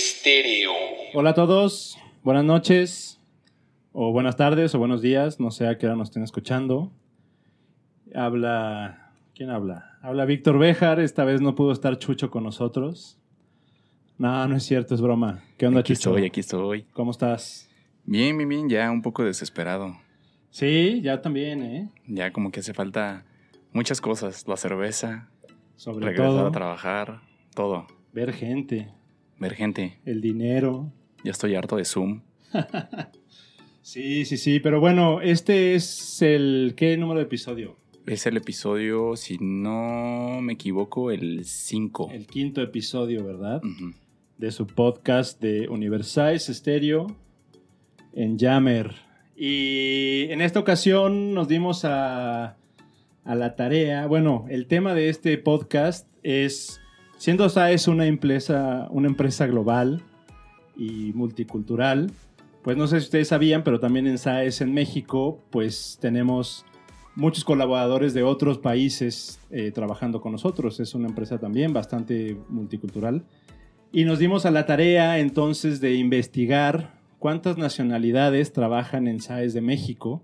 Estéreo. Hola a todos, buenas noches, o buenas tardes, o buenos días, no sé a qué hora nos estén escuchando. Habla. ¿Quién habla? Habla Víctor Béjar, esta vez no pudo estar Chucho con nosotros. No, no es cierto, es broma. ¿Qué onda, Aquí Chucho? estoy, aquí estoy. ¿Cómo estás? Bien, bien, bien, ya un poco desesperado. Sí, ya también, ¿eh? Ya como que hace falta muchas cosas. La cerveza, Sobre regresar todo, a trabajar, todo. ver gente, Ver gente. el dinero. Ya estoy harto de Zoom. Sí, sí, sí, pero bueno, este es el... ¿Qué número de episodio? Es el episodio, si no me equivoco, el 5. El quinto episodio, ¿verdad? De su podcast de Universais Stereo en Jammer. Y en esta ocasión nos dimos a, a la tarea. Bueno, el tema de este podcast es, siendo SAES una empresa, una empresa global y multicultural, pues no sé si ustedes sabían, pero también en SAES en México, pues tenemos muchos colaboradores de otros países eh, trabajando con nosotros. Es una empresa también bastante multicultural. Y nos dimos a la tarea entonces de investigar cuántas nacionalidades trabajan en SAES de México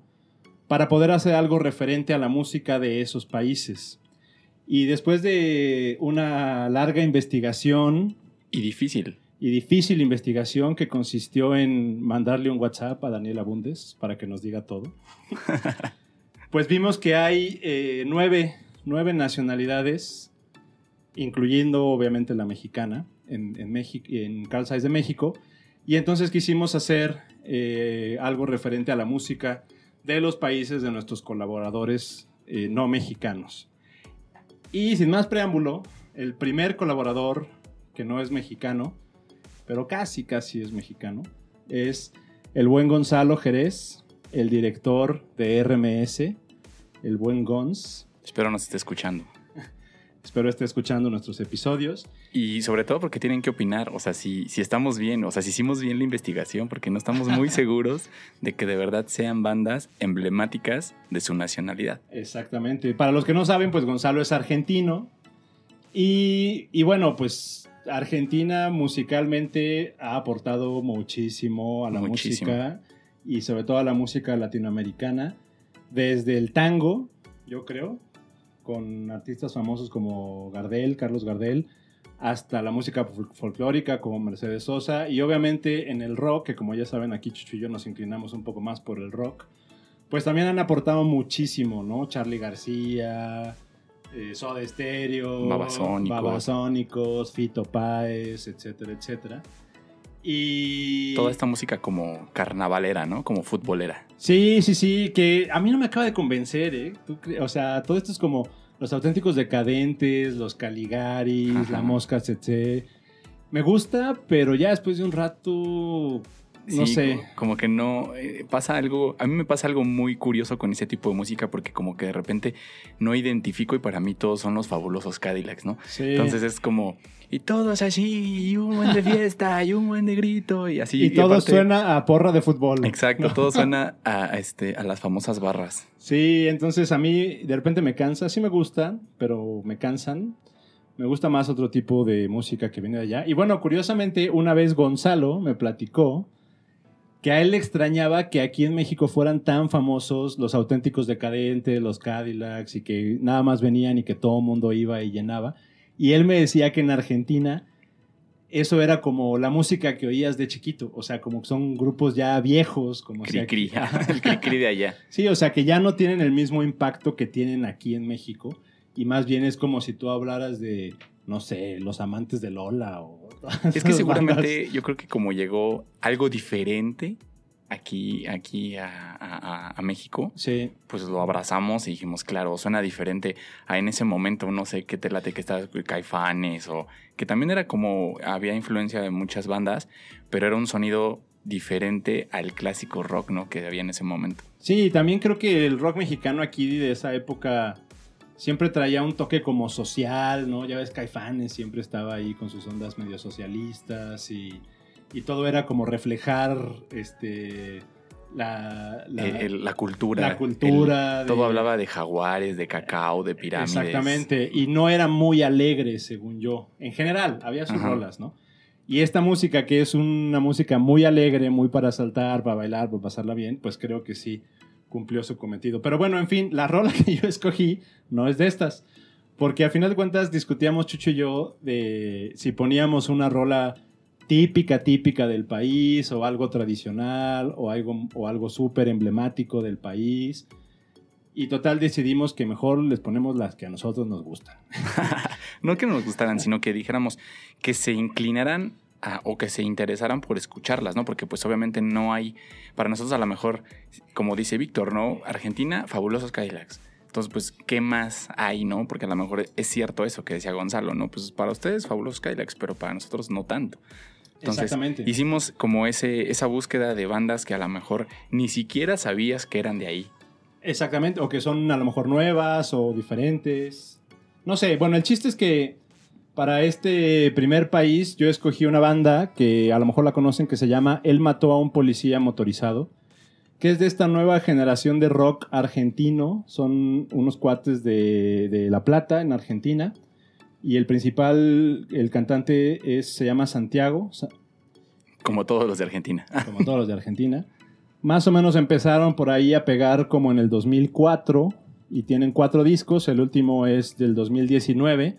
para poder hacer algo referente a la música de esos países. Y después de una larga investigación Y difícil. y difícil investigación que consistió en mandarle un WhatsApp a Daniela Bundes para que nos diga todo, pues vimos que hay eh, nueve, nueve nacionalidades, incluyendo obviamente la mexicana, en, en, México, en Carl Zeiss de México, y entonces quisimos hacer eh, algo referente a la música de los países de nuestros colaboradores eh, no mexicanos. Y sin más preámbulo, el primer colaborador que no es mexicano, pero casi, casi es mexicano, es el buen Gonzalo Jerez, el director de RMS, el buen Gons. Espero nos esté escuchando. Espero esté escuchando nuestros episodios. Y sobre todo porque tienen que opinar, o sea, si, si estamos bien, o sea, si hicimos bien la investigación, porque no estamos muy seguros de que de verdad sean bandas emblemáticas de su nacionalidad. Exactamente. Para los que no saben, pues Gonzalo es argentino. Y, y bueno, pues Argentina musicalmente ha aportado muchísimo a la Muchísimo. música y sobre todo a la música latinoamericana. Desde el tango, yo creo, con artistas famosos como Gardel, Carlos Gardel, hasta la música fol- folclórica como Mercedes Sosa y obviamente en el rock, que como ya saben aquí Chucho y yo nos inclinamos un poco más por el rock, pues también han aportado muchísimo, ¿no? Charlie García, eh, Soda Stereo, Babasónicos. Babasónicos, Fito Páez, etcétera, etcétera. Y... Toda esta música como carnavalera, ¿no? Como futbolera. Sí, sí, sí, que a mí no me acaba de convencer, ¿eh? ¿Tú cre- o sea, todo esto es como los auténticos decadentes, los Caligaris, Ajá. la Mosca Tsetse. Me gusta, pero ya después de un rato, no Sí, sé. co- Como que no eh, pasa algo. A mí me pasa algo muy curioso con ese tipo de música porque como que de repente no identifico y para mí todos son los fabulosos Cadillacs, ¿no? Sí. Entonces es como y todos así y un buen de fiesta y un buen de grito y así. y todo aparte- suena a porra de fútbol. Exacto, ¿no? todo suena a, este a las famosas barras. Sí, entonces a mí de repente me cansa, sí me gustan, pero me cansan. Me gusta más otro tipo de música que viene de allá. Y bueno, curiosamente, una vez Gonzalo me platicó que a él le extrañaba que aquí en México fueran tan famosos los auténticos decadentes, los Cadillacs, y que nada más venían y que todo el mundo iba y llenaba. Y él me decía que en Argentina eso era como la música que oías de chiquito, o sea, como que son grupos ya viejos, como Cri sea cri, el cri cri de allá. Sí, o sea que ya no tienen el mismo impacto que tienen aquí en México. Y más bien es como si tú hablaras de, no sé, los amantes de Lola o... Es que seguramente bandas. yo creo que como llegó algo diferente aquí, aquí a, a- a- a México, Sí, pues lo abrazamos y dijimos, claro, suena diferente a en ese momento, no sé qué te late que estaba Caifanes o que también era como, había influencia de muchas bandas, pero era un sonido diferente al clásico rock, ¿no? Que había en ese momento. sí, también creo que el rock mexicano aquí de esa época siempre traía un toque como social, ¿no? Ya ves, Caifanes siempre estaba ahí con sus ondas medio socialistas y, y todo era como reflejar este, la, la, El- el- la cultura. la cultura el- todo hablaba de jaguares, de cacao, de pirámides. Exactamente, y no era muy alegre, según yo. En general, había sus Ajá. rolas, ¿no? Y esta música, que es una música muy alegre, muy para saltar, para bailar, para pasarla bien, pues creo que sí cumplió su cometido. Pero bueno, en fin, la rola que yo escogí no es de estas. Porque a final de cuentas discutíamos Chucho y yo de si poníamos una rola típica, típica del país, o algo tradicional, o algo, o algo súper emblemático del país. Y total decidimos que mejor les ponemos las que a nosotros nos gustan. no que nos gustaran, sino que dijéramos que se o que se interesaran por escucharlas, ¿no? Porque pues obviamente no hay, para nosotros a lo mejor, como dice Víctor, ¿no? Argentina, fabulosos Cadillacs. Entonces, pues, ¿qué más hay, no? Porque a lo mejor es cierto eso que decía Gonzalo, ¿no? Pues para ustedes, fabulosos Cadillacs, pero para nosotros no tanto. Entonces, Exactamente. hicimos como ese, esa búsqueda de bandas que a lo mejor ni siquiera sabías que eran de ahí. Exactamente, o que son a lo mejor nuevas o diferentes. No sé, bueno, el chiste es que para este primer país yo escogí una banda que a lo mejor la conocen que se llama Él mató a un policía motorizado, que es de esta nueva generación de rock argentino. Son unos cuates de, de La Plata, en Argentina. Y el principal, el cantante es, se llama Santiago. Como todos los de Argentina. Como todos los de Argentina. Más o menos empezaron por ahí a pegar como en el 2004 y tienen cuatro discos. El último es del 2019.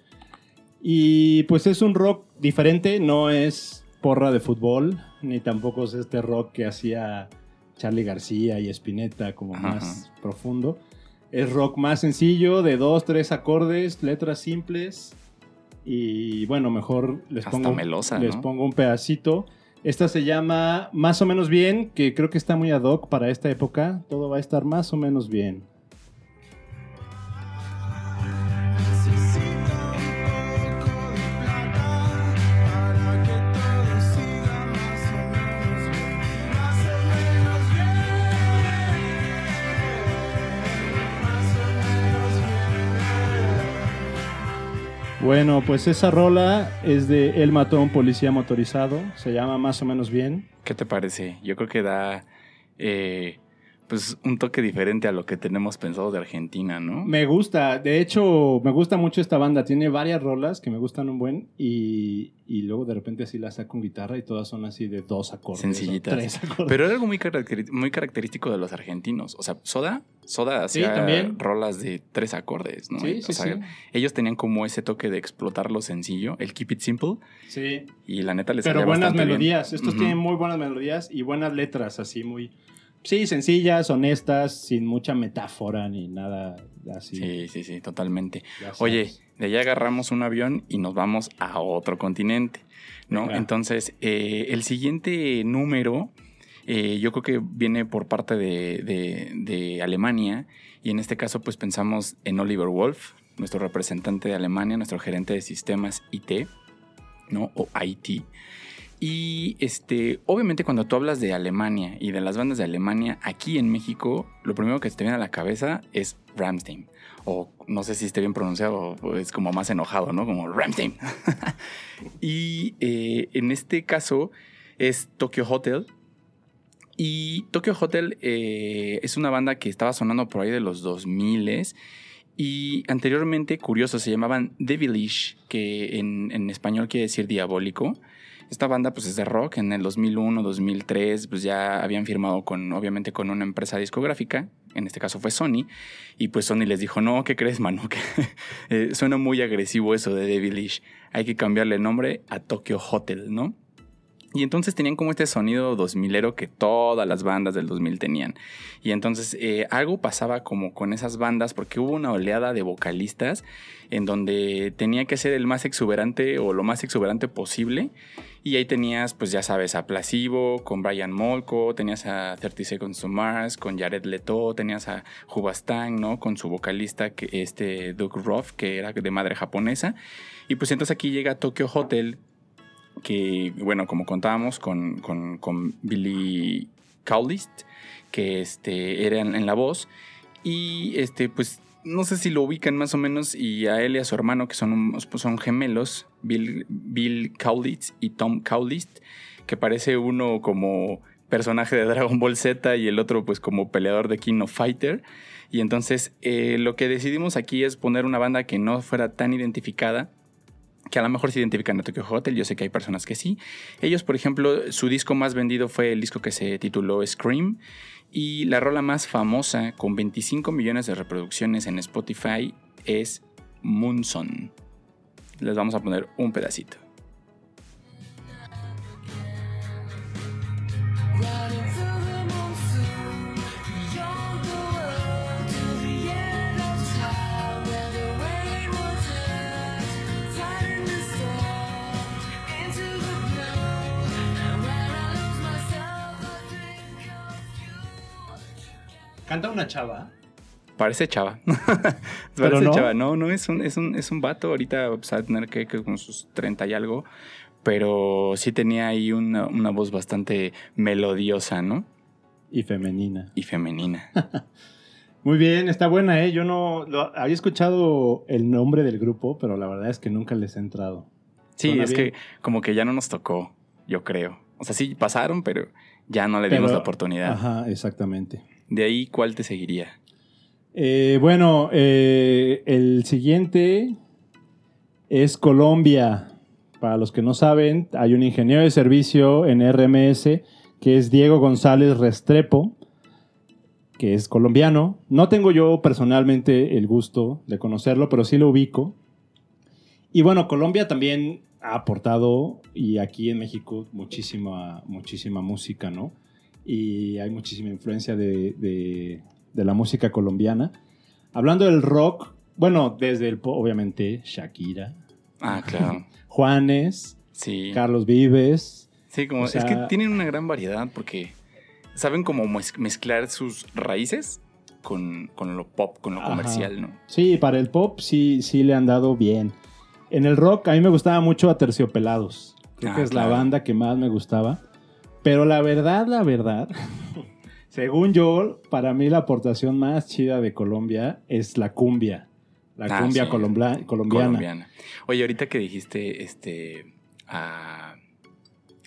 Y pues es un rock diferente, no es porra de fútbol, ni tampoco es este rock que hacía Charlie García y Spinetta como más profundo. Es rock más sencillo, de dos, tres acordes, letras simples. Y bueno, mejor les, pongo, les pongo un pedacito. Esta se llama Más o menos bien, que creo que está muy ad hoc para esta época. Todo va a estar más o menos bien. Bueno, pues esa rola es de Él mató a un policía motorizado. Se llama Más o menos bien. ¿Qué te parece? Yo creo que da eh, pues un toque diferente a lo que tenemos pensado de Argentina, ¿no? Me gusta, de hecho, me gusta mucho esta banda. Tiene varias rolas que me gustan un buen y, luego de repente así la saco con guitarra y todas son así de dos acordes. Sencillitas. Tres acordes. Pero era algo muy, muy característico de los argentinos. O sea, Soda, Soda hacía rolas de tres acordes, ¿no? Sí, sí, sí. Ellos tenían como ese toque de explotar lo sencillo, el keep it simple. Sí. Y la neta les Pero buenas melodías. Estos tienen muy buenas melodías y buenas letras, así muy Sí, sencillas, honestas, sin mucha metáfora ni nada así. Sí, sí, sí, totalmente. Oye, de allá agarramos un avión y nos vamos a otro continente, ¿no? Entonces, eh, el siguiente número, eh, yo creo que viene por parte de, de, Alemania y en este caso, pues pensamos en Oliver Wolf, nuestro representante de Alemania, nuestro gerente de sistemas IT, ¿no? O IT. Y este, obviamente cuando tú hablas de Alemania y de las bandas de Alemania, aquí en México, lo primero que te viene a la cabeza es Ramstein. O no sé si esté bien pronunciado, es como más enojado, ¿no? Como Ramstein. y eh, en este caso es Tokyo Hotel. Y Tokyo Hotel eh, es una banda que estaba sonando por ahí de los 2000 y anteriormente, curioso, se llamaban Devilish, que en, en español quiere decir diabólico. Esta banda pues es de rock, en el 2001, 2003 pues ya habían firmado con, obviamente con una empresa discográfica, en este caso fue Sony, y pues Sony les dijo, no, ¿qué crees, mano? Eh, suena muy agresivo eso de Devilish, hay que cambiarle el nombre a Tokyo Hotel, ¿no? Y entonces tenían como este sonido 2000ero que todas las bandas del 2000 tenían. Y entonces eh, algo pasaba como con esas bandas porque hubo una oleada de vocalistas en donde tenía que ser el más exuberante o lo más exuberante posible. Y ahí tenías, pues ya sabes, a Placebo con Brian Molko, tenías a 30 Seconds to Mars con Jared Leto, tenías a Hubastang, ¿no? Con su vocalista, que, este Doug Ruff, que era de madre japonesa. Y pues entonces aquí llega Tokyo Hotel que, bueno, como contábamos con, con, Billy Cowlist, que este, era en, la voz, y este, pues no sé si lo ubican más o menos, y a él y a su hermano, que son, pues, son gemelos, Bill, Bill y Tom Cowlist, que parece uno como personaje de Dragon Ball Z y el otro pues como peleador de King of Fighter. Y entonces eh, lo que decidimos aquí es poner una banda que no fuera tan identificada que a lo mejor se identifican a Tokyo Hotel, yo sé que hay personas que sí. Ellos, por ejemplo, su disco más vendido fue el disco que se tituló Scream y la rola más famosa con 25 millones de reproducciones en Spotify es Moonson. Les vamos a poner un pedacito. Canta una chava. Parece chava. Pero Parece no. chava. No, no, es un, es un, es un vato. Ahorita pues, va a tener que, que con sus 30 y algo. Pero sí tenía ahí una, una voz bastante melodiosa, ¿no? Y femenina. Y femenina. Muy bien, está buena, ¿eh? Yo no lo- había escuchado el nombre del grupo, pero la verdad es que nunca les he entrado. Sí, Suena es bien. que como que ya no nos tocó, yo creo. O sea, sí pasaron, pero ya no le dimos la oportunidad. Ajá, exactamente. De ahí, ¿cuál te seguiría? Eh, bueno, eh, el siguiente es Colombia. Para los que no saben, hay un ingeniero de servicio en RMS que es Diego González Restrepo, que es colombiano. No tengo yo personalmente el gusto de conocerlo, pero sí lo ubico. Y bueno, Colombia también ha aportado, y aquí en México, muchísima, muchísima música, ¿no? Y hay muchísima influencia de, de- de la música colombiana. Hablando del rock, bueno, desde el, obviamente, Shakira, Ah, claro. Juanes, Sí. Carlos Vives. Sí, como O es que tienen una gran variedad porque saben cómo mez- mezclar sus raíces con, con lo pop, con lo Ajá. comercial, ¿no? Sí, para el pop sí, sí le han dado bien. En el rock a mí me gustaba mucho a Terciopelados. Creo Ah, que es la banda que más me gustaba. Pero la verdad, la verdad, según yo, para mí la aportación más chida de Colombia es la cumbia. La Ah, cumbia sí. colombiana. Colombiana. Oye, ahorita que dijiste este a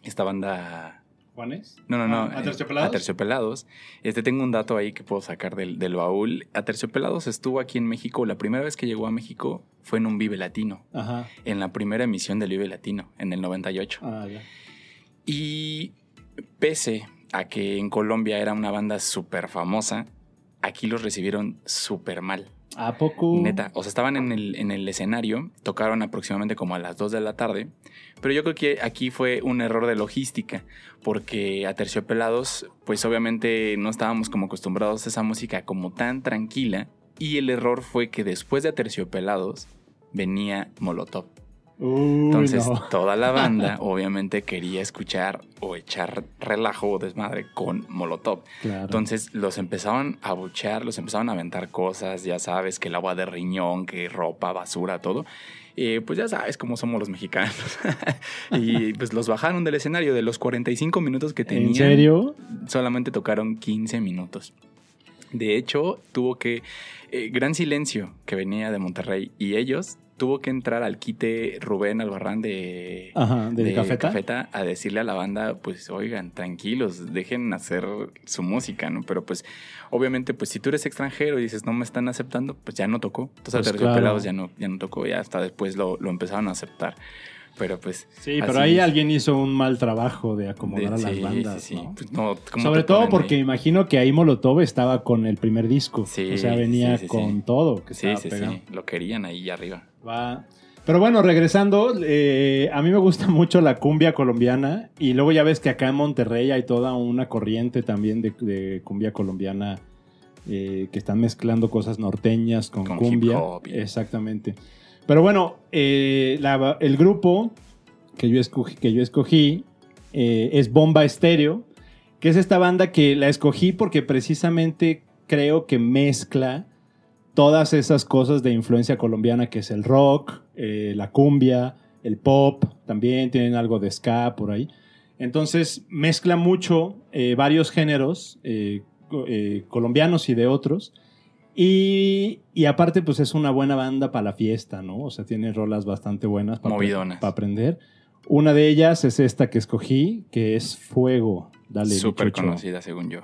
esta banda ¿Juanes? No, no, no. ¿A eh, Terciopelados? Aterciopelados. Este, tengo un dato ahí que puedo sacar del, del baúl. Aterciopelados estuvo aquí en México. La primera vez que llegó a México fue en un Vive Latino. Ajá. En la primera emisión del Vive Latino, en el 98. Ah, ya. Y pese a que en Colombia era una banda súper famosa, aquí los recibieron súper mal. ¿A poco? Neta, o sea, estaban en el, en el escenario, tocaron aproximadamente como a las 2 de la tarde, pero yo creo que aquí fue un error de logística, porque a Terciopelados, pues obviamente no estábamos como acostumbrados a esa música como tan tranquila, y el error fue que después de Aterciopelados venía Molotov. Uy, Entonces no. toda la banda obviamente quería escuchar o echar relajo o desmadre con Molotov. Claro. Entonces los empezaban a buchear, los empezaban a aventar cosas, ya sabes, que el agua de riñón, que ropa, basura, todo. Eh, pues ya sabes cómo somos los mexicanos. y pues los bajaron del escenario de los 45 minutos que tenían. ¿En serio? Solamente tocaron 15 minutos. De hecho, tuvo que... eh, gran silencio que venía de Monterrey y ellos tuvo que entrar al quite Rubén Albarrán de, Ajá, ¿de Cafeta? a decirle a la banda, pues oigan, tranquilos, dejen hacer su música, ¿no? Pero pues obviamente, pues si tú eres extranjero y dices, no me están aceptando, pues ya no tocó. Entonces Pues, a claro. ya no, ya no tocó, ya hasta después lo, lo empezaron a aceptar. Pero pues... Sí, pero ahí es. alguien hizo un mal trabajo de acomodar a las sí, bandas, sí, sí. ¿no? Pues, no, ¿cómo Sobre todo porque ahí? imagino que ahí Molotov estaba con el primer disco. Sí, o sea, venía con todo que Sí, sí, pegado. sí, lo querían ahí arriba. Va. Pero bueno, regresando, eh, a mí me gusta mucho la cumbia colombiana y luego ya ves que acá en Monterrey hay toda una corriente también de, de cumbia colombiana eh, que están mezclando cosas norteñas con, Con cumbia. hip hop y- Exactamente. Pero bueno, eh, el grupo que yo escogí, que yo escogí eh, es Bomba Estéreo, que es esta banda que la escogí porque precisamente creo que mezcla todas esas cosas de influencia colombiana que es el rock, eh, la cumbia, el pop, también tienen algo de ska por ahí. Entonces mezcla mucho varios géneros co- colombianos y de otros. Y, y aparte pues es una buena banda para la fiesta, ¿no? O sea, tiene rolas bastante buenas para Movidonas. aprender. Una de ellas es esta que escogí, que es Fuego. Dale, Súper conocida, según yo.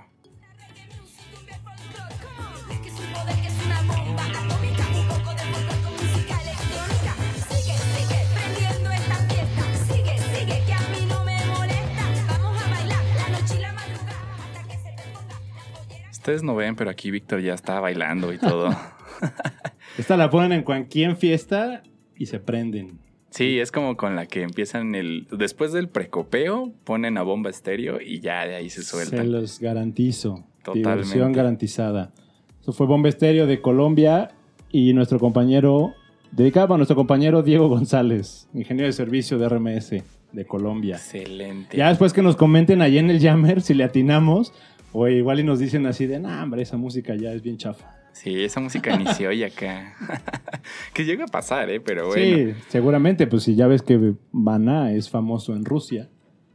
Ustedes no ven, pero aquí Víctor ya está bailando y todo. Esta la ponen en cualquier fiesta y se prenden. Sí, es como con la que empiezan el. Después del precopeo, ponen a bomba estéreo y ya de ahí se Se sueltan. los garantizo. Totalmente. Diversión garantizada. Eso fue Bomba Estéreo de Colombia y nuestro compañero, dedicado a nuestro compañero Diego González, ingeniero de servicio de RMS de Colombia. Excelente. Ya después que nos comenten ahí en el Jammer si le atinamos, o igual y nos dicen así de, nah, hombre, esa música ya es bien chafa. Sí, esa música ni se oye acá. que llega a pasar, ¿eh? Pero bueno. Sí, seguramente, pues si ya ves que Maná es famoso en Rusia,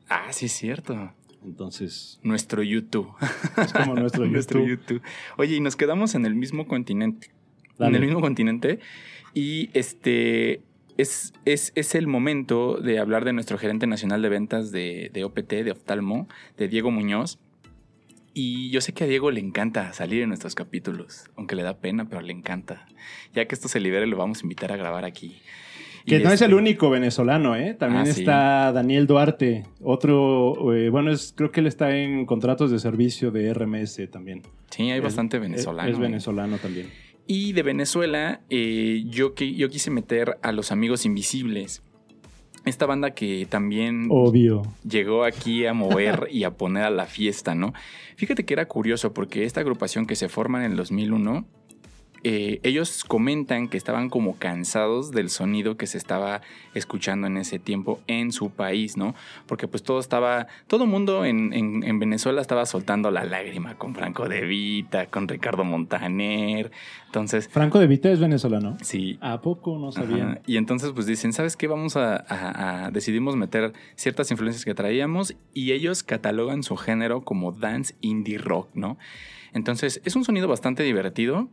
Ah, sí, es cierto. entonces Nuestro YouTube. es como nuestro Nuestro YouTube. YouTube. Oye, y nos quedamos en el mismo continente. Dale. En el mismo continente. Y este es, es, es el momento de hablar de nuestro gerente nacional de ventas de, de OPT, de Oftalmo, de Diego Muñoz. Y yo sé que a Diego le encanta salir en nuestros capítulos, aunque le da pena, pero le encanta. Ya que esto se libere, lo vamos a invitar a grabar aquí. Que no es el este- único venezolano, ¿eh? También Ah, sí. está Daniel Duarte, otro, eh, bueno, es, creo que él está en contratos de servicio de RMS también. Sí, hay Es- bastante venezolano. Es, ¿eh? venezolano también. Y de Venezuela, eh, yo, yo quise meter a los Amigos Invisibles. Esta banda que también Obvio. llegó aquí a mover y a poner a la fiesta, ¿no? Fíjate que era curioso porque esta agrupación que se forma en el 2001, eh, ellos comentan que estaban como cansados del sonido que se estaba escuchando en ese tiempo en su país, ¿no? Porque pues todo estaba, todo mundo en, en- en Venezuela estaba soltando la lágrima con Franco De Vita, con Ricardo Montaner, entonces... Franco de Vita es venezolano. Sí, ¿A poco no sabía? Ajá. Y entonces pues dicen, ¿sabes qué? Vamos a, a- a- decidimos meter ciertas influencias que traíamos y ellos catalogan su género como dance indie rock, ¿no? Entonces es un sonido bastante divertido.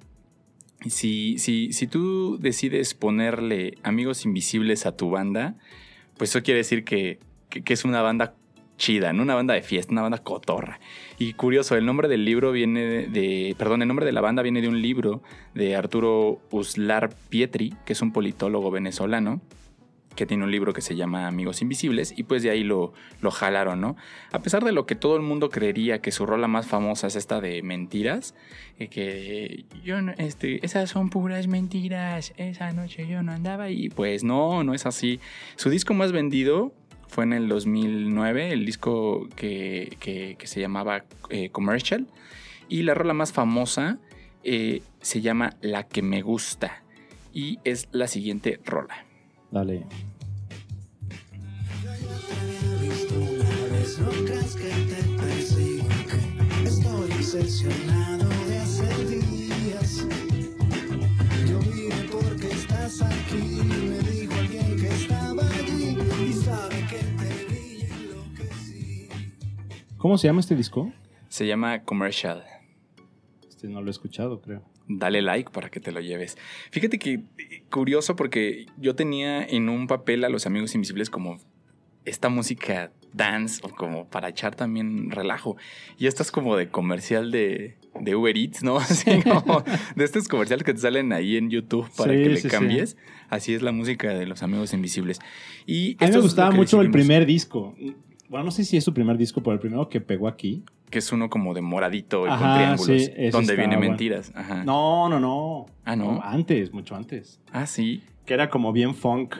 Si, si, si tú decides ponerle amigos invisibles a tu banda, pues eso quiere decir que, que- que es una banda chida, ¿no? Una banda de fiesta, una banda cotorra. Y curioso, el nombre del libro viene de, perdón, el nombre de la banda viene de un libro de Arturo Uslar Pietri, que es un politólogo venezolano, que tiene un libro que se llama Amigos Invisibles, y pues de ahí lo, lo jalaron, ¿no? A pesar de lo que todo el mundo creería que su rola más famosa es esta de mentiras, eh, que yo no, este, esas son puras mentiras, esa noche yo no andaba, y pues no, no es así. Su disco más vendido fue en el 2009, el disco que, que- se llamaba eh, Commercial, y la rola más famosa eh, se llama La que me gusta, y es la siguiente rola. Dale. visto una vez, no creas que te persigo, que estoy obsesionado de hace días. Yo vine porque estás aquí, me dijo alguien que estaba allí y sabe que te vi y enloquecí. ¿Cómo se llama este disco? Se llama Commercial. Este no lo he escuchado, creo. Dale like para que te lo lleves. Fíjate que curioso porque yo tenía en un papel a los amigos invisibles como esta música dance o como para echar también relajo. Y esta es como de comercial de, de Uber Eats, ¿no? Así como de estos comerciales que te salen ahí en YouTube para Sí, que le sí, sí. cambies. Así es la música de los amigos invisibles. Y A mí esto me gustaba mucho el primer disco. Bueno, no sé si es su primer disco, pero el primero que pegó aquí. Que es uno como de moradito y con triángulos. sí, donde viene bueno. mentiras. Ajá. No, no, no. Ah, ¿no? Antes, mucho antes. Ah, sí. Que era como bien funk.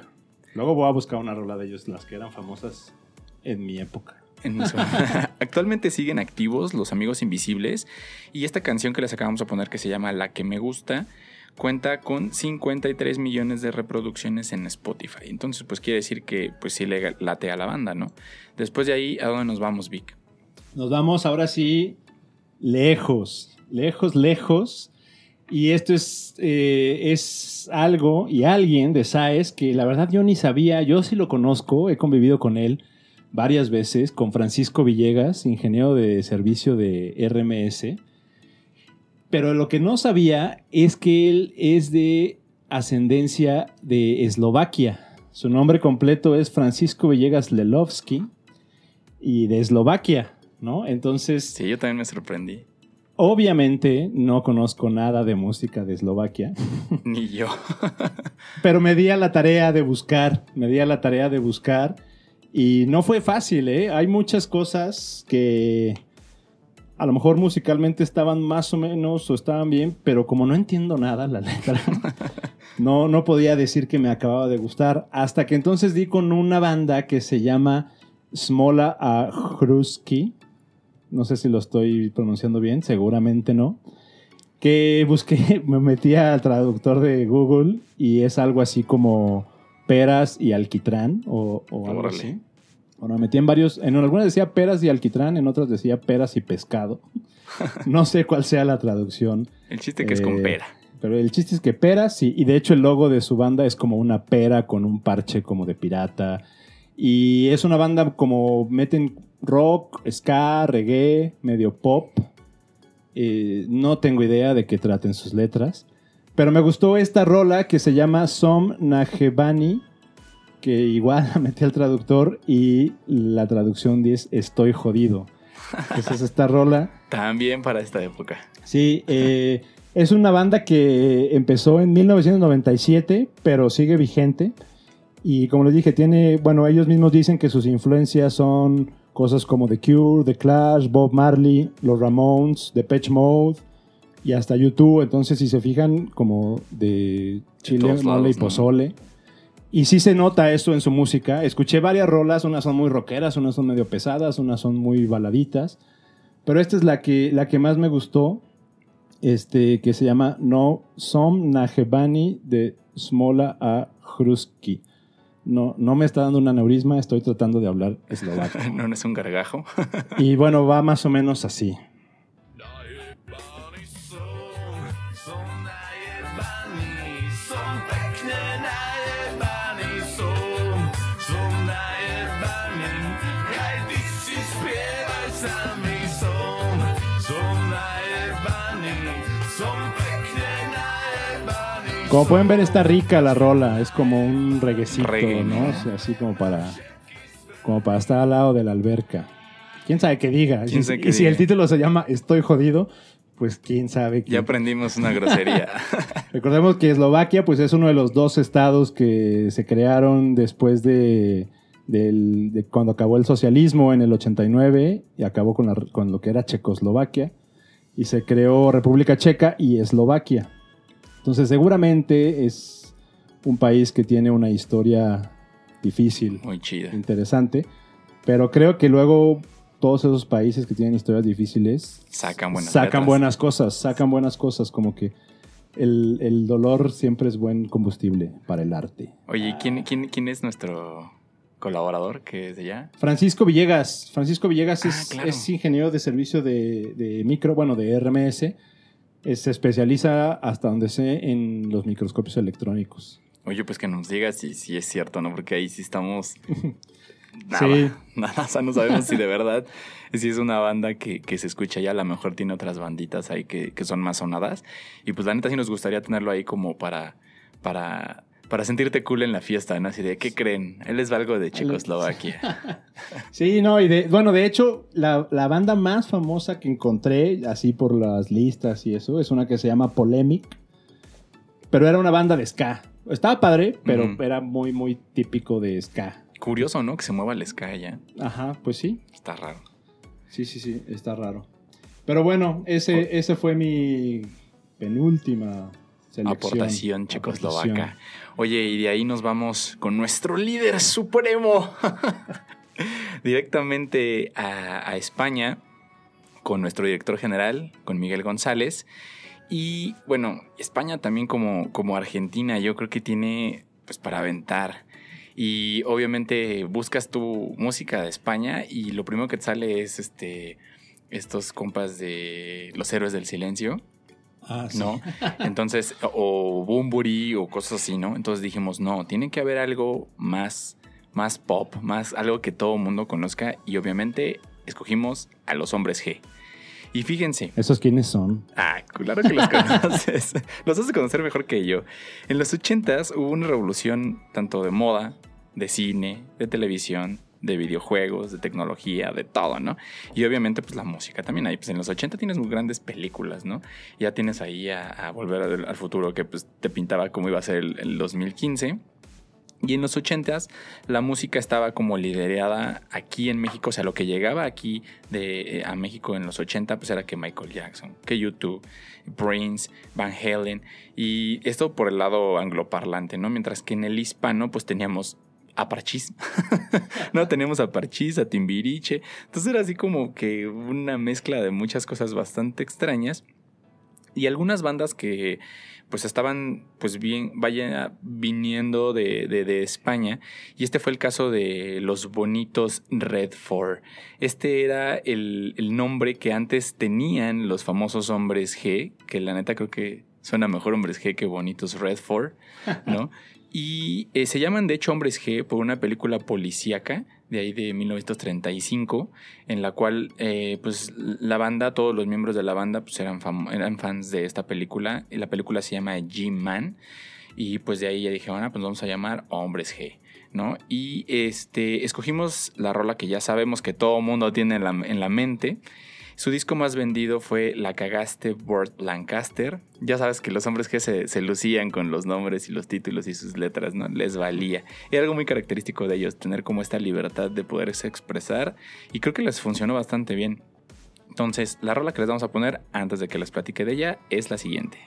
Luego voy a buscar una rola de ellos, las que eran famosas en mi época. Actualmente siguen activos los Amigos Invisibles y esta canción que les acabamos de poner que se llama La que me gusta cuenta con 53 millones de reproducciones en Spotify. Entonces, pues quiere decir que pues sí le late a la banda, ¿no? Después de ahí, ¿a dónde nos vamos, Vic? Nos vamos ahora sí lejos, lejos, lejos. Y esto es, eh, es algo y alguien de SAES que la verdad yo ni sabía, yo sí lo conozco, he convivido con él varias veces, con Francisco Villegas, ingeniero de servicio de RMS. Pero lo que no sabía es que él es de ascendencia de Eslovaquia. Su nombre completo es Francisco Villegas Lelovsky y de Eslovaquia, ¿no? Entonces, Sí, yo también me sorprendí. obviamente no conozco nada de música de Eslovaquia, Ni yo. pero me di a la tarea de buscar, me di a la tarea de buscar y no fue fácil, ¿eh? Hay muchas cosas que a lo mejor musicalmente estaban más o menos o estaban bien, pero como no entiendo nada la letra, no, no podía decir que me acababa de gustar. Hasta que entonces di con una banda que se llama Smola Ahruski. No sé si lo estoy pronunciando bien, seguramente no. Que busqué, me metí al traductor de Google y es algo así como peras y alquitrán o, o algo Órale. así. Bueno, me metí en varios, en algunas decía peras y alquitrán, en otras decía peras y pescado. No sé cuál sea la traducción. El chiste que es con Eh, pera. Pero el chiste es que peras, sí. Y de hecho el logo de su banda es como una pera con un parche como de pirata. Y es una banda como meten rock, ska, reggae, medio pop. Eh, no tengo idea de qué traten sus letras. Pero me gustó esta rola que se llama Som Najebani, que igual la metí al traductor y la traducción dice Estoy jodido. Esa es esta rola. También para esta época. Sí, eh, es una banda que empezó en 1997, pero sigue vigente. Y como les dije, tiene, bueno, ellos mismos dicen que sus influencias son cosas como The Cure, The Clash, Bob Marley, los Ramones, Depeche Mode y hasta YouTube. Entonces, si se fijan, como de Chile, mole y ¿no? Y sí se nota eso en su música. Escuché varias rolas, unas son muy rockeras, unas son medio pesadas, unas son muy baladitas. Pero esta es la que, la que más me gustó, este, que se llama No Som Najebani de Smola a Hruski. No, no me está dando un aneurisma, estoy tratando de hablar eslovaco. No, no es un gargajo. y bueno, va más o menos así. Como pueden ver, está rica la rola. Es como un reguecito, Reggae, ¿no? ¿no? O sea, así como para, como para estar al lado de la alberca. ¿Quién sabe qué diga? ¿Quién Y- sabe y qué si diga? el título se llama Estoy jodido, pues quién sabe. Ya quién- aprendimos una grosería. Recordemos que Eslovaquia pues es uno de los dos estados que se crearon después de, del- de cuando acabó el socialismo en el 89 y acabó con, la- con lo que era Checoslovaquia y se creó República Checa y Eslovaquia. Entonces seguramente es un país que tiene una historia difícil, Muy chida. interesante, pero creo que luego todos esos países que tienen historias difíciles Sacan buenas sacan letras. buenas cosas, sacan buenas cosas, como que el, el dolor siempre es buen combustible para el arte. Oye, ¿y quién, quién, quién es nuestro colaborador que es de allá? Francisco Villegas. Francisco Villegas Ah, es, claro. es ingeniero de servicio de, de micro, bueno, de RMS. Se especializa hasta donde sé en los microscopios electrónicos. Oye, pues que nos diga si, si es cierto, ¿no? Porque ahí sí estamos... Nada, Sí. nada, o sea, no sabemos si de verdad, si es una banda que, que se escucha ya, a lo mejor tiene otras banditas ahí que, que son más sonadas. Y pues la neta sí nos gustaría tenerlo ahí como para, para, para sentirte cool en la fiesta, ¿no? Así de, ¿qué creen? Él es algo de Checoslovaquia. Sí, no, y de, bueno, de hecho, la, la banda más famosa que encontré, así por las listas y eso, es una que se llama Polemic. Pero era una banda de ska. Estaba padre, pero era muy, muy típico de ska. Curioso, ¿no? Que se mueva el ska ya. Ajá, pues sí. Está raro. Sí, sí, sí, está raro. Pero bueno, ese, ese fue mi penúltima selección. Aportación checoslovaca. Aportación. Oye, y de ahí nos vamos con nuestro líder supremo. Directamente a, a España, con nuestro director general, con Miguel González. Y bueno, España también como, como Argentina, yo creo que tiene pues para aventar. Y obviamente buscas tu música de España y lo primero que te sale es este estos compas de Los Héroes del Silencio. Ah, sí. ¿no? Entonces, o Bumburi o cosas así, ¿no? Entonces dijimos, no, tiene que haber algo más, más pop, más algo que todo el mundo conozca y obviamente escogimos a los hombres G. Y fíjense, ¿Esos quiénes son? ah, claro que los conoces, los haces conocer mejor que yo. En los 80s hubo una revolución tanto de moda, de cine, de televisión, de videojuegos, de tecnología, de todo, ¿no? Y obviamente, pues la música también. Ahí, pues en los 80 tienes muy grandes películas, ¿no? Ya tienes ahí a, Volver al, Futuro, que pues te pintaba cómo iba a ser el, el 2015. Y en los 80s la música estaba como liderada aquí en México, o sea, lo que llegaba aquí de, eh, a México en los 80 pues era que Michael Jackson, que YouTube, Prince, Van Halen y esto por el lado angloparlante, ¿no? Mientras que en el hispano pues teníamos a no, teníamos a Parchís, a Timbiriche. Entonces era así como que una mezcla de muchas cosas bastante extrañas. Y algunas bandas que pues estaban pues bien, vaya viniendo de, de, España. Y este fue el caso de los bonitos Red Four. Este era el, el nombre que antes tenían los famosos hombres G, que la neta creo que suena mejor hombres G que bonitos Red Four, ¿no? Y eh, se llaman de hecho Hombres G por una película policíaca de ahí de 1935, en la cual eh, pues la banda, todos los miembros de la banda pues eran, eran fans de esta película. La película se llama G-Man. Y pues de ahí ya dijeron, ah, pues vamos a llamar Hombres G. ¿no? Y este, escogimos la rola que ya sabemos que todo mundo tiene en la, en la mente. Su disco más vendido fue La Cagaste Burt Lancaster. Ya sabes que los hombres que se, lucían con los nombres y los títulos y sus letras, ¿no? Les valía. Era algo muy característico de ellos, tener como esta libertad de poderse expresar. Y creo que les funcionó bastante bien. Entonces, la rola que les vamos a poner antes de que les platique de ella es la siguiente.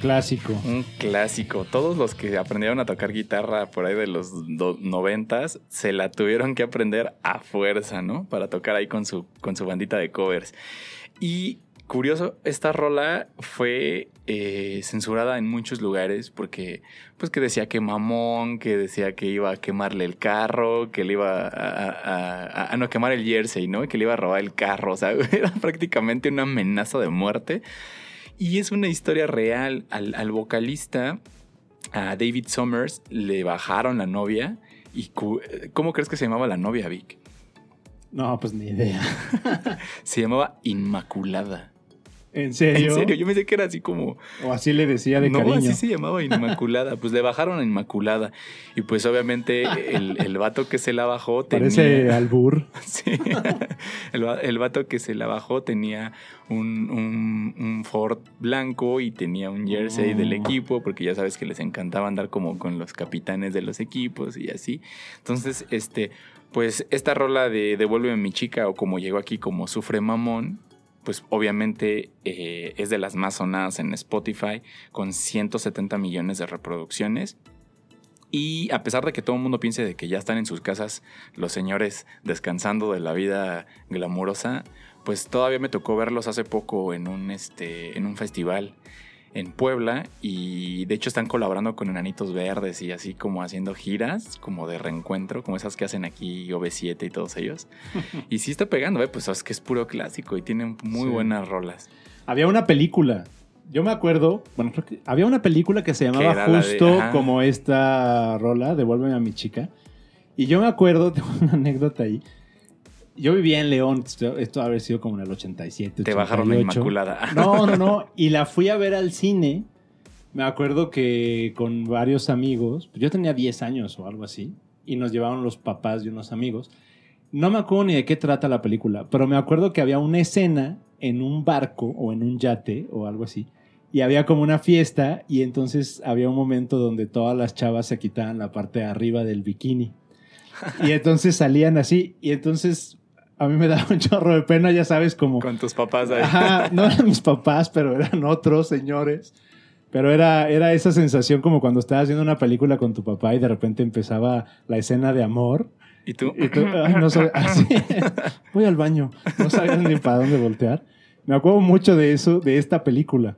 Clásico. Un clásico. Todos los que aprendieron a tocar guitarra por ahí de los noventas se la tuvieron que aprender a fuerza, ¿no? Para tocar ahí con su, con su bandita de covers. Y curioso, esta rola fue eh, censurada en muchos lugares porque, pues, que decía que mamón, que decía que iba a quemarle el carro, que le iba a, a- a- a no quemar el jersey, ¿no? Que le iba a robar el carro. O sea, era prácticamente una amenaza de muerte. Y es una historia real. Al, al vocalista, a David Summers, le bajaron la novia. ¿Y cómo crees que se llamaba la novia, Vic? No, pues ni idea. Se llamaba Inmaculada. ¿En serio? En serio, yo me sé que era así como... O así le decía de no, cariño. así se llamaba Inmaculada. Pues le bajaron a Inmaculada. Y pues obviamente el, el vato que se la bajó tenía... Parece albur. Sí. El, va- el vato que se la bajó tenía un, un- un Ford blanco y tenía un jersey Oh. del equipo, porque ya sabes que les encantaba andar como con los capitanes de los equipos y así. Entonces, este, pues esta rola de Devuélveme mi chica o como llegó aquí como Sufre Mamón, pues obviamente eh, es de las más sonadas en Spotify, con 170 millones de reproducciones. Y a pesar de que todo el mundo piense de que ya están en sus casas los señores descansando de la vida glamurosa, pues todavía me tocó verlos hace poco en un, este, en un festival en Puebla y de hecho están colaborando con Enanitos Verdes y así como haciendo giras como de reencuentro, como esas que hacen aquí OV7 y todos ellos. y sí está pegando, ¿eh? pues es que es puro clásico y tienen muy Sí. buenas rolas. Había una película. Yo me acuerdo, bueno, creo que había una película que se llamaba de- justo como esta rola, Devuélveme a mi chica. Y yo me acuerdo, tengo una anécdota ahí. Yo vivía en León, esto, haber sido como en el 87. Te bajaron a 88. Inmaculada. No, no, no. Y la fui a ver al cine. Me acuerdo que con varios amigos, yo tenía 10 años o algo así, y nos llevaron los papás de unos amigos. No me acuerdo ni de qué trata la película, pero me acuerdo que había una escena en un barco o en un yate o algo así, y había como una fiesta, y entonces había un momento donde todas las chavas se quitaban la parte de arriba del bikini. Y entonces salían así, y entonces a mí me daba un chorro de pena, ya sabes, como... Con tus papás ahí. Ajá, no eran mis papás, pero eran otros señores. Pero era, era esa sensación como cuando estabas viendo una película con tu papá y de repente empezaba la escena de amor. ¿Y tú? Y tú, ay, no sabes, así, voy al baño, no sabías ni para dónde voltear. Me acuerdo mucho de eso, de esta película.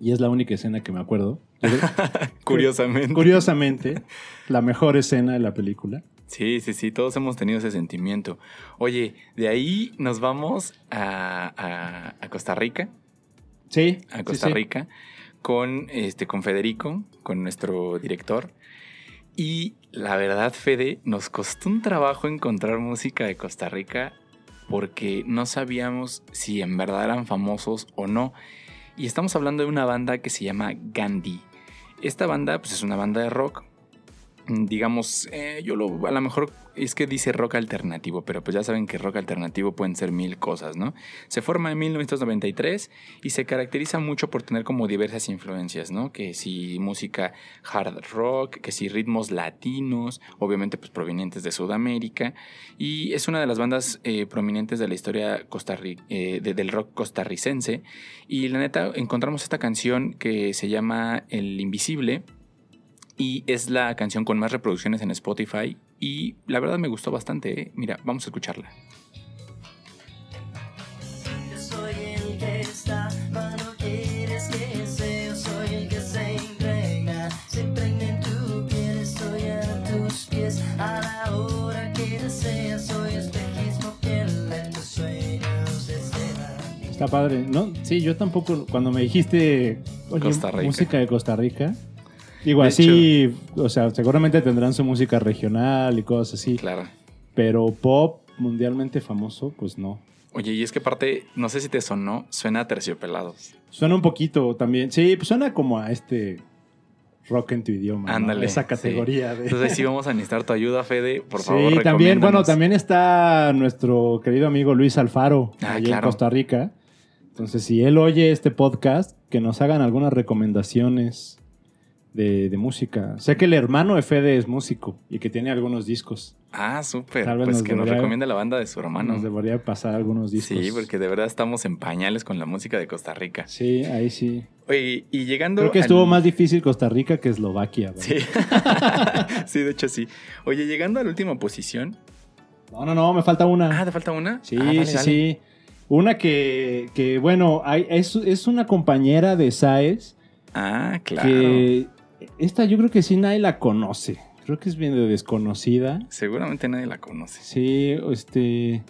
Y es la única escena que me acuerdo. Curiosamente. Curiosamente, la mejor escena de la película. Sí, sí, sí, todos hemos tenido ese sentimiento. Oye, de ahí nos vamos a, a- a Costa Rica, Sí. a sí, Costa sí. Rica, con, este, con Federico, con nuestro director. Y la verdad, Fede, nos costó un trabajo encontrar música de Costa Rica porque no sabíamos si en verdad eran famosos o no. Y estamos hablando de una banda que se llama Gandhi. Esta banda pues es una banda de rock. Mm, Digamos, eh, yo lo, a lo mejor es que dice rock alternativo, pero pues ya saben que rock alternativo pueden ser mil cosas, ¿no? Se forma en 1993 y se caracteriza mucho por tener como diversas influencias, ¿no? Que si música hard rock, que si ritmos latinos, obviamente pues provenientes de Sudamérica. Y es una de las bandas eh, prominentes de la historia costarri- eh, de- del rock costarricense. Y la neta, encontramos esta canción que se llama El Invisible. Y es la canción con más reproducciones en Spotify. Y la verdad me gustó bastante. ¿eh? Mira, vamos a escucharla. Yo soy el que está cuando quieres que sea. Yo soy el que se entrega, se impregna en tu piel. Estoy a tus pies a la hora que deseas. Soy espejismo fiel de tus sueños de seda. Está padre, ¿no? Sí, yo tampoco, cuando me dijiste oye, Costa Rica. música de Costa Rica, digo De así, o sea, seguramente tendrán su música regional y cosas así, Claro. pero pop mundialmente famoso, pues no. Oye, y es que aparte, no sé si te sonó, suena a terciopelados. Suena un poquito también, sí, pues suena como a este rock en tu idioma, ¿no? Ándale. esa categoría sí. de... Entonces sí vamos a necesitar tu ayuda, Fede. Por favor, sí, también, bueno, también está nuestro querido amigo Luis Alfaro, Ah, allá en claro. Costa Rica. Entonces, si él oye este podcast, que nos hagan algunas recomendaciones de, de música. Sé que el hermano de Fede es músico y que tiene algunos discos. Ah, súper. Tal vez Pues nos que nos recomiende la banda de su hermano. Nos debería pasar algunos discos. Sí, porque de verdad estamos en pañales con la música de Costa Rica. Sí, ahí sí. Oye, y llegando. Creo que al- estuvo más difícil Costa Rica que Eslovaquia. ¿verdad? Sí. sí, de hecho sí. Oye, llegando a la última posición. No, no, no, me falta una. Ah, ¿te falta una? Sí, Ah, dale, sí, dale. sí. Una que, que bueno, hay- es, es una compañera de Saez Ah, claro. que esta yo creo que sí nadie la conoce. Creo que es bien de desconocida. Seguramente nadie la conoce. Sí, este.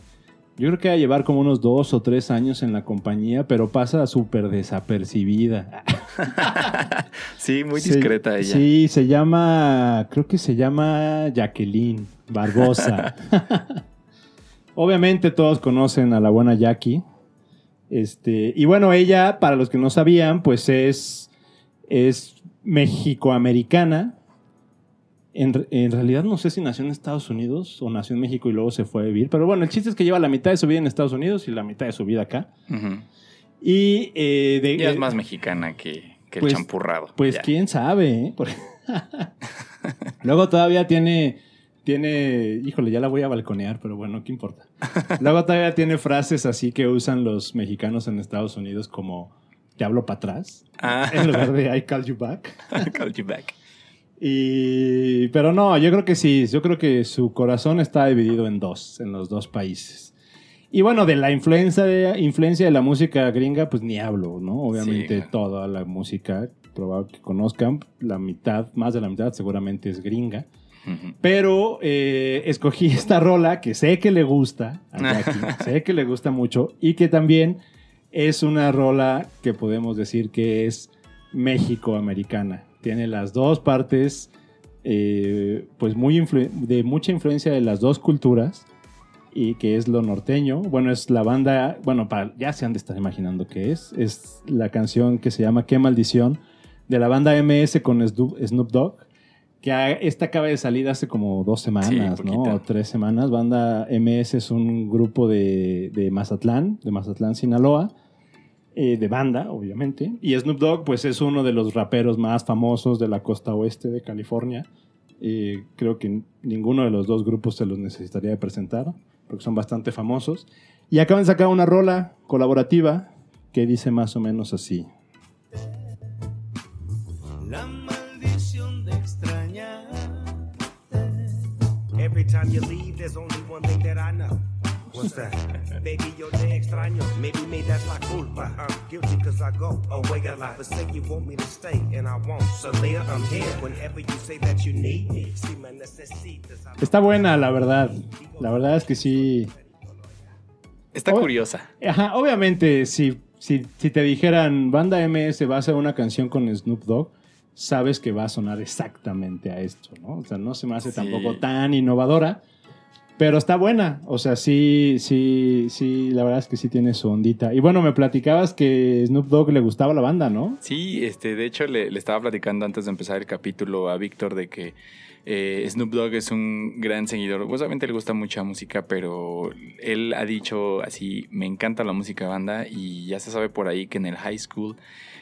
Yo creo que va a llevar como unos dos o tres años en la compañía, pero pasa súper desapercibida. sí, muy Se- discreta ella. Sí, se llama. Creo que se llama Jacqueline Barbosa. Obviamente todos conocen a la buena Jackie. Este, y bueno, ella, para los que no sabían, pues es, es mexicoamericana. En, en realidad no sé si nació en Estados Unidos o nació en México y luego se fue a vivir. Pero bueno, el chiste es que lleva la mitad de su vida en Estados Unidos y la mitad de su vida acá. Y eh, de, Ella es más mexicana que, que Pues- el champurrado. Pues Ya. quién sabe, ¿eh? Luego todavía tiene, tiene, híjole, ya la voy a balconear, pero bueno, ¿qué importa? Luego todavía tiene frases así que usan los mexicanos en Estados Unidos como te hablo para atrás, Ah, en lugar de I call you back. call you back. Y, pero no, yo creo que sí, yo creo que su corazón está dividido en dos, en los dos países. Y bueno, de la influencia de, influencia de la música gringa, pues ni hablo, ¿no? Obviamente claro. toda la música, probable que conozcan, la mitad, más de la mitad seguramente es gringa. Ujú. Pero eh, escogí esta rola que sé que le gusta a Jackie, sé que le gusta mucho y que también es una rola que podemos decir que es México-americana. Tiene las dos partes, eh, pues muy de mucha influencia de las dos culturas y que es lo norteño. Bueno, es la banda, bueno, para, ya se han de estar imaginando qué es. Es la canción que se llama Qué maldición de la banda MS con Snoop, Dogg. Que esta acaba de salir hace como dos semanas, ¿no? O tres semanas. Banda MS es un grupo de, de Mazatlán, de Mazatlán, Sinaloa. Eh, de banda, obviamente. Y Snoop Dogg, pues es uno de los raperos más famosos de la costa oeste de California. Eh, creo que ninguno de los dos grupos se los necesitaría de presentar, porque son bastante famosos. Y acaban de sacar una rola colaborativa que dice más o menos así. La maldición de extrañarte. Every time you leave, there's only one thing that I know. What's that? Baby, yo te extraño. Maybe me, that's la culpa. I'm guilty cause I go away a lot. But say you want me to stay, and I won't. So Leah, I'm here. Whenever you say that you need me, si me necesitas. I- Está buena, la verdad. La verdad es que sí. Está curiosa. Ajá, obviamente, si, si, si te dijeran banda MS va a hacer una canción con Snoop Dogg, sabes que va a sonar exactamente a esto, ¿no? O sea, no se me hace Sí. tampoco tan innovadora, Pero está buena. O sea, sí, sí, sí, la verdad es que sí tiene su ondita. Y bueno, me platicabas que Snoop Dogg le gustaba la banda, ¿no? Sí, este, de hecho le, estaba platicando antes de empezar el capítulo a Víctor de que eh, Snoop Dogg es un gran seguidor. Pues, obviamente le gusta mucha música, pero él ha dicho así, me encanta la música banda y ya se sabe por ahí que en el high school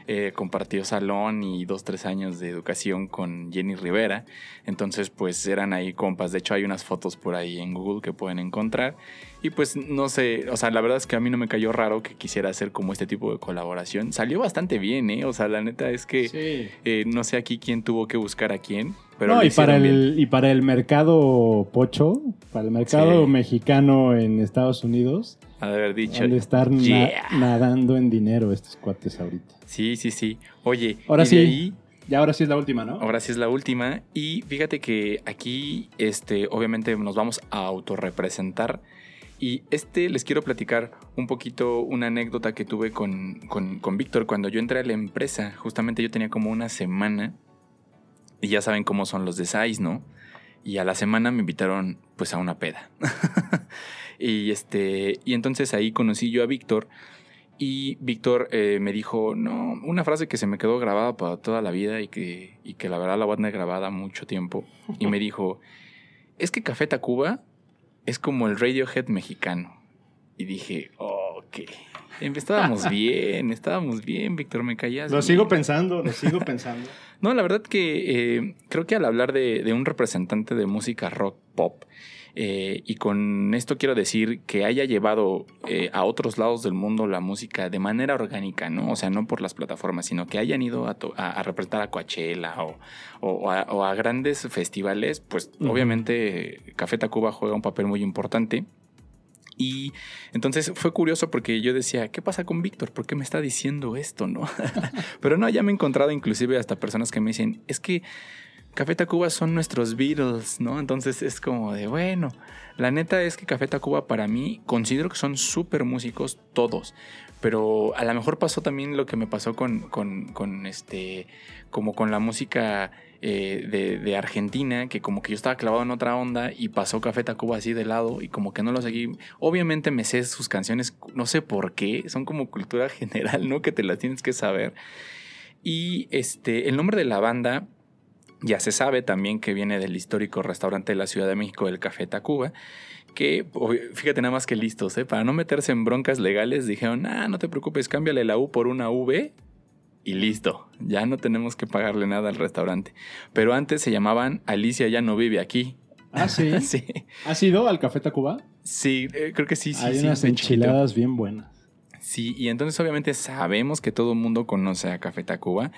eh, compartió salón y dos, tres años de educación con Jenny Rivera. Entonces, pues eran ahí compas. De hecho, hay unas fotos por ahí en Google que pueden encontrar. Y pues no sé, o sea, la verdad es que a mí no me cayó raro que quisiera hacer como este tipo de colaboración. Salió bastante bien, ¿eh? O sea, la neta es que Sí. eh, no sé aquí quién tuvo que buscar a quién. Pero no, y para, el, y para el mercado pocho, para el mercado Sí. mexicano en Estados Unidos. Ha de haber dicho. han de estar na- "Yeah". nadando en dinero estos cuates ahorita. Sí, sí, sí. Oye, Ahora y sí. de ahí Y ahora sí es la última, ¿no? Ahora sí es la última. Y fíjate que aquí, este, obviamente nos vamos a autorrepresentar. Y este les quiero platicar un poquito una anécdota que tuve con, con, con Víctor cuando yo entré a la empresa. Justamente yo tenía como una semana. Y ya saben cómo son los de SAIS, ¿no? Y a la semana me invitaron pues a una peda. y este. Y entonces ahí conocí yo a Víctor. Y Víctor eh, me dijo, no, una frase que se me quedó grabada para toda la vida y que, y que la verdad la voy a tener grabada mucho tiempo. Y me dijo, es que Café Tacuba es como el Radiohead mexicano. Y dije, ok. Estábamos bien, estábamos bien, Víctor, me callas. Lo bien". sigo pensando, lo sigo pensando. No, la verdad que eh, creo que al hablar de, de un representante de música rock pop, eh, y con esto quiero decir que haya llevado eh, a otros lados del mundo la música de manera orgánica, ¿no? O sea, no por las plataformas, sino que hayan ido a, a- a representar a Coachella o, o- o a, o a grandes festivales, pues obviamente Café Tacuba juega un papel muy importante. Y entonces fue curioso porque yo decía, ¿qué pasa con Víctor? ¿Por qué me está diciendo esto, no? Pero no, ya me he encontrado inclusive hasta personas que me dicen, es que Café Tacuba son nuestros Beatles, ¿no? Entonces es como de, bueno, la neta es que Café Tacuba para mí considero que son súper músicos todos. Pero a lo mejor pasó también lo que me pasó con, con, este, como con la música eh, de, de Argentina, que como que yo estaba clavado en otra onda y pasó Café Tacuba así de lado y como que no lo seguí. Obviamente me sé sus canciones, no sé por qué, son como cultura general, ¿no? Que te las tienes que saber. Y este, el nombre de la banda ya se sabe también que viene del histórico restaurante de la Ciudad de México, el Café Tacuba, que fíjate nada más que listos, ¿eh? para no meterse en broncas legales, dijeron, ah, no te preocupes, cámbiale la U por una V y listo, ya no tenemos que pagarle nada al restaurante. Pero antes se llamaban Alicia ya no vive aquí. Ah, sí. sí, ¿Has ido al Café Tacuba? sí, eh, creo que sí, sí. Hay sí, unas chiquito. enchiladas bien buenas. Sí, y entonces obviamente sabemos que todo el mundo conoce a Café Tacuba.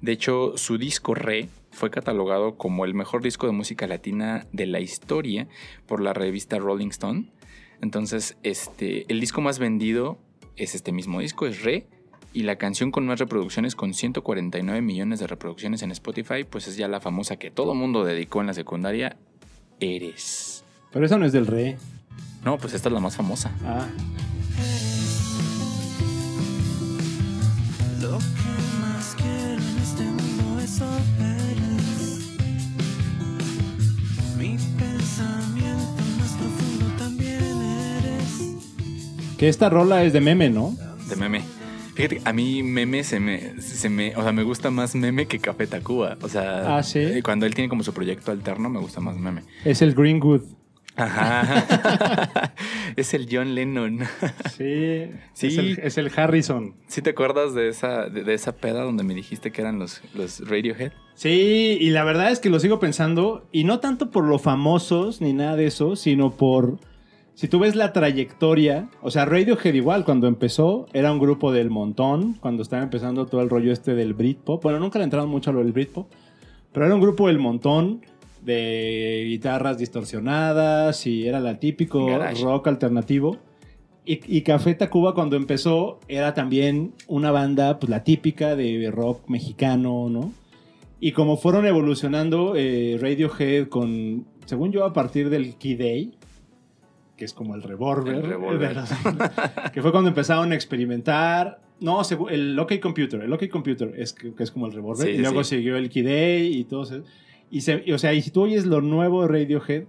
De hecho, su disco Re fue catalogado como el mejor disco de música latina de la historia por la revista Rolling Stone. Entonces, este, el disco más vendido es este mismo disco, es Re. Y la canción con más reproducciones, con 149 millones de reproducciones en Spotify, pues es ya la famosa que todo mundo dedicó en la secundaria, Eres. Pero esa no es del rey. No, pues esta es la más famosa. Ah, que esta rola es de meme, ¿no? De meme. Fíjate, a mí meme se me, se me, o sea, me gusta más meme que Café Tacuba. O sea, Ah, ¿sí? eh, cuando él tiene como su proyecto alterno, me gusta más meme. Es el Greenwood. Ajá. es el John Lennon. Sí. Sí. Es el, es el Harrison. ¿Sí te acuerdas de esa, de, de esa peda donde me dijiste que eran los, los Radiohead? Sí, y la verdad es que lo sigo pensando, y no tanto por lo famosos ni nada de eso, sino por, si tú ves la trayectoria, o sea, Radiohead igual, cuando empezó, era un grupo del montón, cuando estaba empezando todo el rollo este del Britpop, bueno, nunca le entraron mucho a lo del Britpop, pero era un grupo del montón de guitarras distorsionadas y era la típico Garage. rock alternativo. Y, y Café Tacuba cuando empezó era también una banda, pues la típica de rock mexicano, ¿no? Y como fueron evolucionando eh, Radiohead con, según yo, a partir del Key Day, que es como el El los- que fue cuando empezaron a experimentar. No, el OK Computer, el OK Computer es, que es como el revólver. Sí, y luego sí. siguió el Key Day y todo eso. Y, se- y, o sea, y si tú oyes lo nuevo de Radiohead,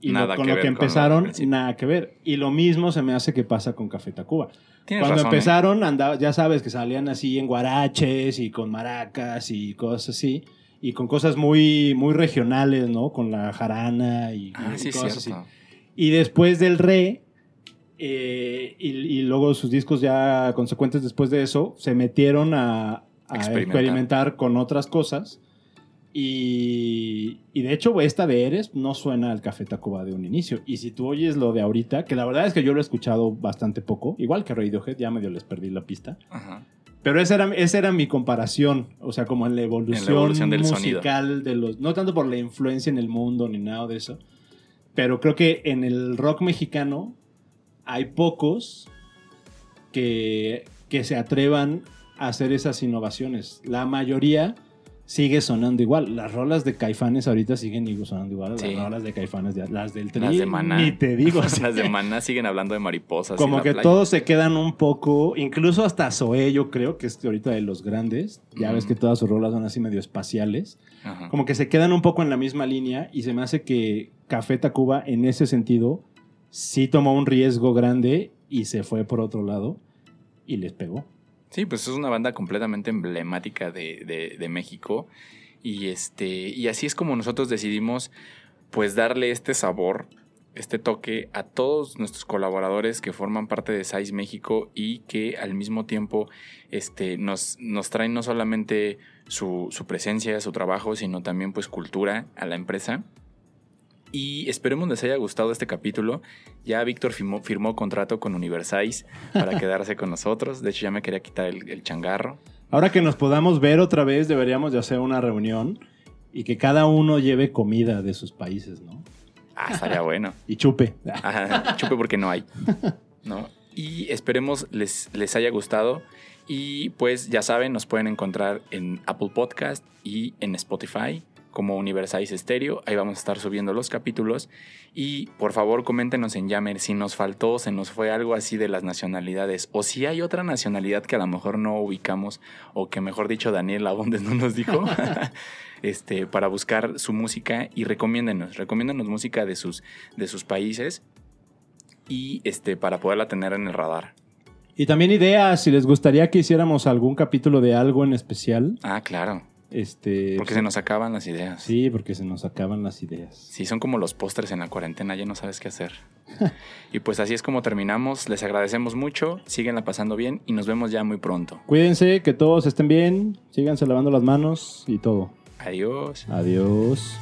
Y lo- Nada con que lo que empezaron, nada que ver. Y lo mismo se me hace que pasa con Café Tacuba. Tienes Cuando razón, ¿eh? empezaron, andaba, ya sabes que salían así en guaraches y con maracas y cosas así. Y con cosas muy, muy regionales, ¿no? Con la jarana y, Ah, y sí, cosas cierto. así. Y después del re, eh, y, y luego sus discos ya consecuentes después de eso, se metieron a, a Experimentar. experimentar. con otras cosas. Y, y de hecho, esta de Eres no suena al Café Tacuba de un inicio. Y si tú oyes lo de ahorita, que la verdad es que yo lo he escuchado bastante poco, igual que Radiohead, ya medio les perdí la pista. Ajá. Pero esa era, esa era mi comparación, o sea, como en la evolución, evolución del sonido. musical de los... No tanto por la influencia en el mundo ni nada de eso, pero creo que en el rock mexicano hay pocos que, que se atrevan a hacer esas innovaciones. La mayoría sigue sonando igual. Las rolas de Caifanes ahorita siguen igual sonando igual. Sí. Las rolas de Caifanes, de- las del Tri, Las de Maná. ni te digo. Las de Maná siguen hablando de mariposas. como que playa. todos se quedan un poco, incluso hasta Zoé, yo creo que es ahorita de los grandes. Ya ves Mm. que todas sus rolas son así medio espaciales. Ajá. Como que se quedan un poco en la misma línea y se me hace que Café Tacuba en ese sentido sí tomó un riesgo grande y se fue por otro lado y les pegó. Sí, pues es una banda completamente emblemática de, de- de México. Y este. Y así es como nosotros decidimos pues darle este sabor, este toque a todos nuestros colaboradores que forman parte de SAIS México y que al mismo tiempo este, nos, nos traen no solamente su, su presencia, su trabajo, sino también pues cultura a la empresa. Y esperemos les haya gustado este capítulo. Ya Víctor firmó, firmó contrato con Universais para quedarse con nosotros. De hecho, ya me quería quitar el, el changarro. Ahora que nos podamos ver otra vez, deberíamos de hacer una reunión y que cada uno lleve comida de sus países, ¿no? Ah, estaría bueno. Y chupe. Ajá, chupe porque no hay. ¿no? Y esperemos les, les haya gustado. Y pues ya saben, nos pueden encontrar en Apple Podcast y en Spotify como Universalize Stereo. Ahí vamos a estar subiendo los capítulos. Y por favor, coméntenos en Yammer si nos faltó, se nos fue algo así de las nacionalidades. O si hay otra nacionalidad que a lo mejor no ubicamos. O que mejor dicho, Daniel Abondes no nos dijo. este, para buscar su música. Y recomiéndenos, recomiéndenos música de sus, de sus países. Y este, para poderla tener en el radar. Y también ideas, si les gustaría que hiciéramos algún capítulo de algo en especial. Ah, claro. Este, Porque se nos acaban las ideas. Sí, porque se nos acaban las ideas. Sí, son como los pósters en la cuarentena, ya no sabes qué hacer. y pues así es como terminamos. Les agradecemos mucho, síguenla pasando bien y nos vemos ya muy pronto. Cuídense, que todos estén bien, síganse lavando las manos y todo. Adiós. Adiós.